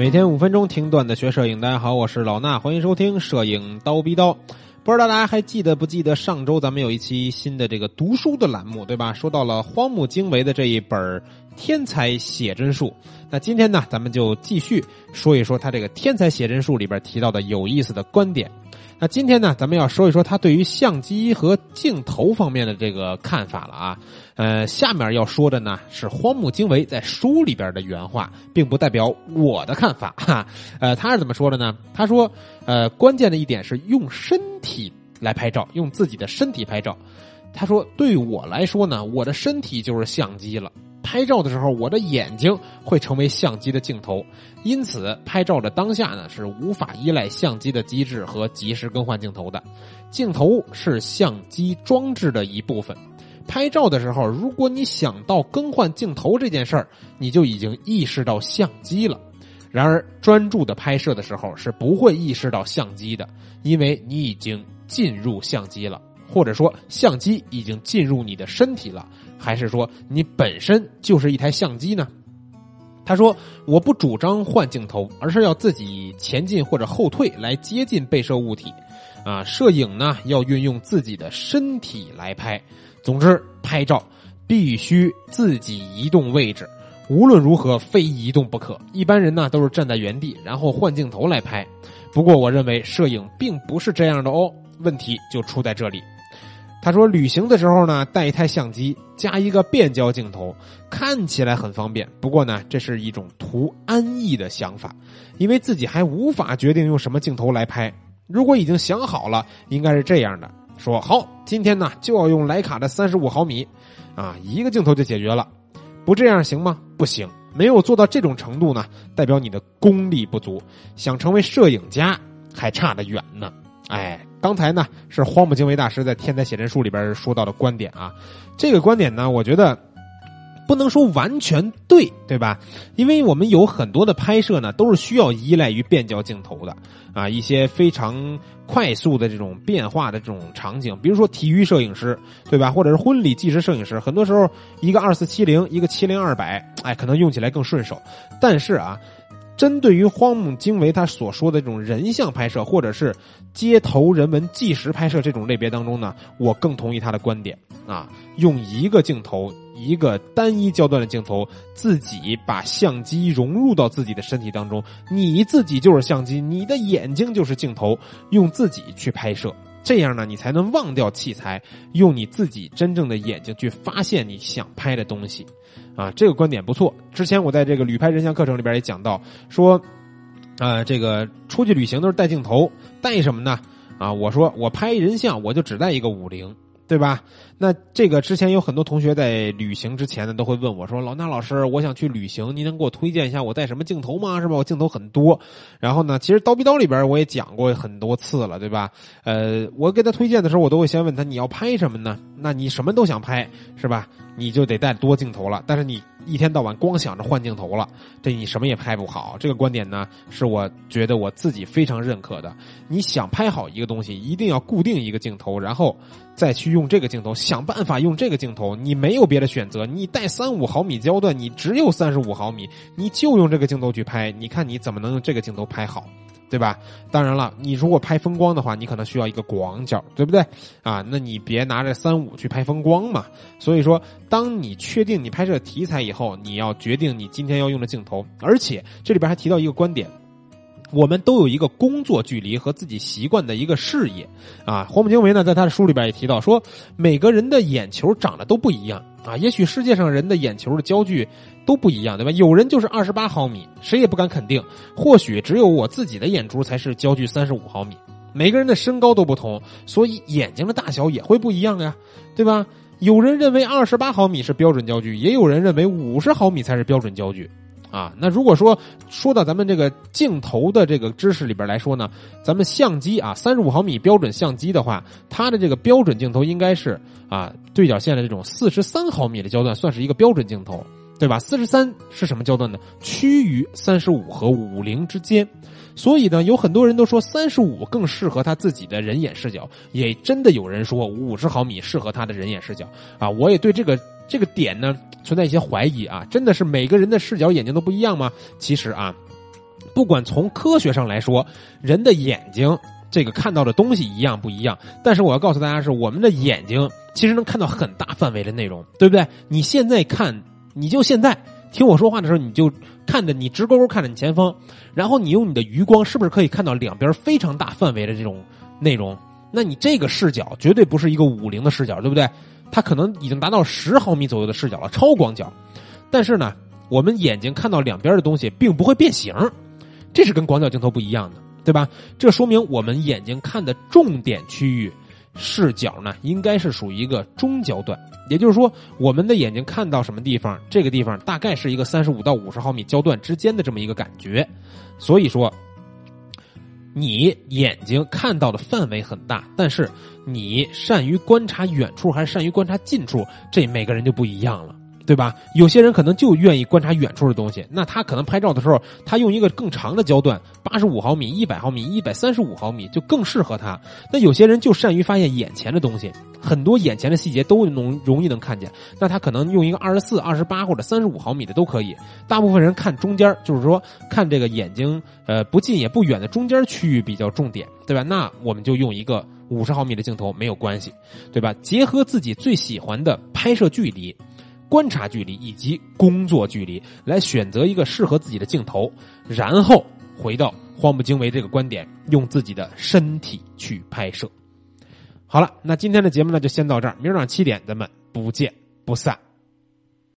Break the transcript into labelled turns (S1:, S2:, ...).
S1: 每天五分钟听段子学摄影，大家好，我是老衲，欢迎收听摄影刀逼刀。不知道大家还记得不记得上周咱们有一期新的这个读书的栏目，对吧？说到了荒木经惟的这一本《天才写真术》，那今天呢，咱们就继续说一说他这个《天才写真术》里边提到的有意思的观点。那今天呢，咱们要说一说他对于相机和镜头方面的这个看法了啊。呃，下面要说的呢是荒木经惟在书里边的原话，并不代表我的看法哈。呃，他是怎么说的呢？他说，呃，关键的一点是用身体来拍照，用自己的身体拍照。他说，对我来说呢，我的身体就是相机了。拍照的时候，我的眼睛会成为相机的镜头，因此拍照的当下呢是无法依赖相机的机制和及时更换镜头的。镜头是相机装置的一部分。拍照的时候，如果你想到更换镜头这件事儿，你就已经意识到相机了。然而，专注的拍摄的时候是不会意识到相机的，因为你已经进入相机了。或者说，相机已经进入你的身体了，还是说你本身就是一台相机呢？他说：“我不主张换镜头，而是要自己前进或者后退来接近被摄物体。啊，摄影呢要运用自己的身体来拍。总之，拍照必须自己移动位置，无论如何非移动不可。一般人呢都是站在原地，然后换镜头来拍。不过，我认为摄影并不是这样的哦。问题就出在这里。”他说：“旅行的时候呢，带一台相机加一个变焦镜头，看起来很方便。不过呢，这是一种图安逸的想法，因为自己还无法决定用什么镜头来拍。如果已经想好了，应该是这样的：说好，今天呢就要用徕卡的三十五毫米，啊，一个镜头就解决了。不这样行吗？不行，没有做到这种程度呢，代表你的功力不足，想成为摄影家还差得远呢。哎。”刚才呢是荒木经惟大师在《天才写真术》里边说到的观点啊，这个观点呢，我觉得不能说完全对，对吧？因为我们有很多的拍摄呢，都是需要依赖于变焦镜头的啊，一些非常快速的这种变化的这种场景，比如说体育摄影师，对吧？或者是婚礼纪实摄影师，很多时候一个二四七零，一个七零二百，哎，可能用起来更顺手。但是啊。针对于荒木经惟他所说的这种人像拍摄，或者是街头人文纪实拍摄这种类别当中呢，我更同意他的观点啊，用一个镜头，一个单一焦段的镜头，自己把相机融入到自己的身体当中，你自己就是相机，你的眼睛就是镜头，用自己去拍摄。这样呢，你才能忘掉器材，用你自己真正的眼睛去发现你想拍的东西，啊，这个观点不错。之前我在这个旅拍人像课程里边也讲到，说，啊，这个出去旅行都是带镜头，带什么呢？啊，我说我拍人像，我就只带一个五零。对吧？那这个之前有很多同学在旅行之前呢，都会问我说：“老衲老师，我想去旅行，您能给我推荐一下我带什么镜头吗？是吧？我镜头很多。然后呢，其实刀逼刀里边我也讲过很多次了，对吧？呃，我给他推荐的时候，我都会先问他你要拍什么呢？那你什么都想拍，是吧？你就得带多镜头了。但是你一天到晚光想着换镜头了，这你什么也拍不好。这个观点呢，是我觉得我自己非常认可的。你想拍好一个东西，一定要固定一个镜头，然后。再去用这个镜头，想办法用这个镜头。你没有别的选择，你带三五毫米焦段，你只有三十五毫米，你就用这个镜头去拍。你看你怎么能用这个镜头拍好，对吧？当然了，你如果拍风光的话，你可能需要一个广角，对不对？啊，那你别拿着三五去拍风光嘛。所以说，当你确定你拍摄题材以后，你要决定你今天要用的镜头。而且这里边还提到一个观点。我们都有一个工作距离和自己习惯的一个视野，啊，荒木经惟呢，在他的书里边也提到说，每个人的眼球长得都不一样啊，也许世界上人的眼球的焦距都不一样，对吧？有人就是二十八毫米，谁也不敢肯定，或许只有我自己的眼珠才是焦距三十五毫米。每个人的身高都不同，所以眼睛的大小也会不一样呀，对吧？有人认为二十八毫米是标准焦距，也有人认为五十毫米才是标准焦距。啊，那如果说说到咱们这个镜头的这个知识里边来说呢，咱们相机啊，三十五毫米标准相机的话，它的这个标准镜头应该是啊，对角线的这种四十三毫米的焦段算是一个标准镜头，对吧？四十三是什么焦段呢？趋于三十五和五零之间，所以呢，有很多人都说三十五更适合他自己的人眼视角，也真的有人说五十毫米适合他的人眼视角啊，我也对这个。这个点呢存在一些怀疑啊，真的是每个人的视角眼睛都不一样吗？其实啊，不管从科学上来说，人的眼睛这个看到的东西一样不一样，但是我要告诉大家是，我们的眼睛其实能看到很大范围的内容，对不对？你现在看，你就现在听我说话的时候，你就看着你直勾勾看着你前方，然后你用你的余光，是不是可以看到两边非常大范围的这种内容？那你这个视角绝对不是一个五零的视角，对不对？它可能已经达到十毫米左右的视角了，超广角。但是呢，我们眼睛看到两边的东西并不会变形。这是跟广角镜头不一样的，对吧？这说明我们眼睛看的重点区域视角呢，应该是属于一个中焦段。也就是说，我们的眼睛看到什么地方，这个地方大概是一个三十五到五十毫米焦段之间的这么一个感觉。所以说，你眼睛看到的范围很大，但是你善于观察远处还是善于观察近处，这每个人就不一样了。对吧？有些人可能就愿意观察远处的东西，那他可能拍照的时候，他用一个更长的焦段，八十五毫米、一百毫米、一百三十五毫米就更适合他。那有些人就善于发现眼前的东西，很多眼前的细节都能容易能看见，那他可能用一个二十四、二十八或者三十五毫米的都可以。大部分人看中间，就是说看这个眼睛呃不近也不远的中间区域比较重点，对吧？那我们就用一个五十毫米的镜头没有关系，对吧？结合自己最喜欢的拍摄距离。观察距离以及工作距离来选择一个适合自己的镜头，然后回到荒木经惟这个观点，用自己的身体去拍摄。好了，那今天的节目呢就先到这儿，明儿早上七点咱们不见不散。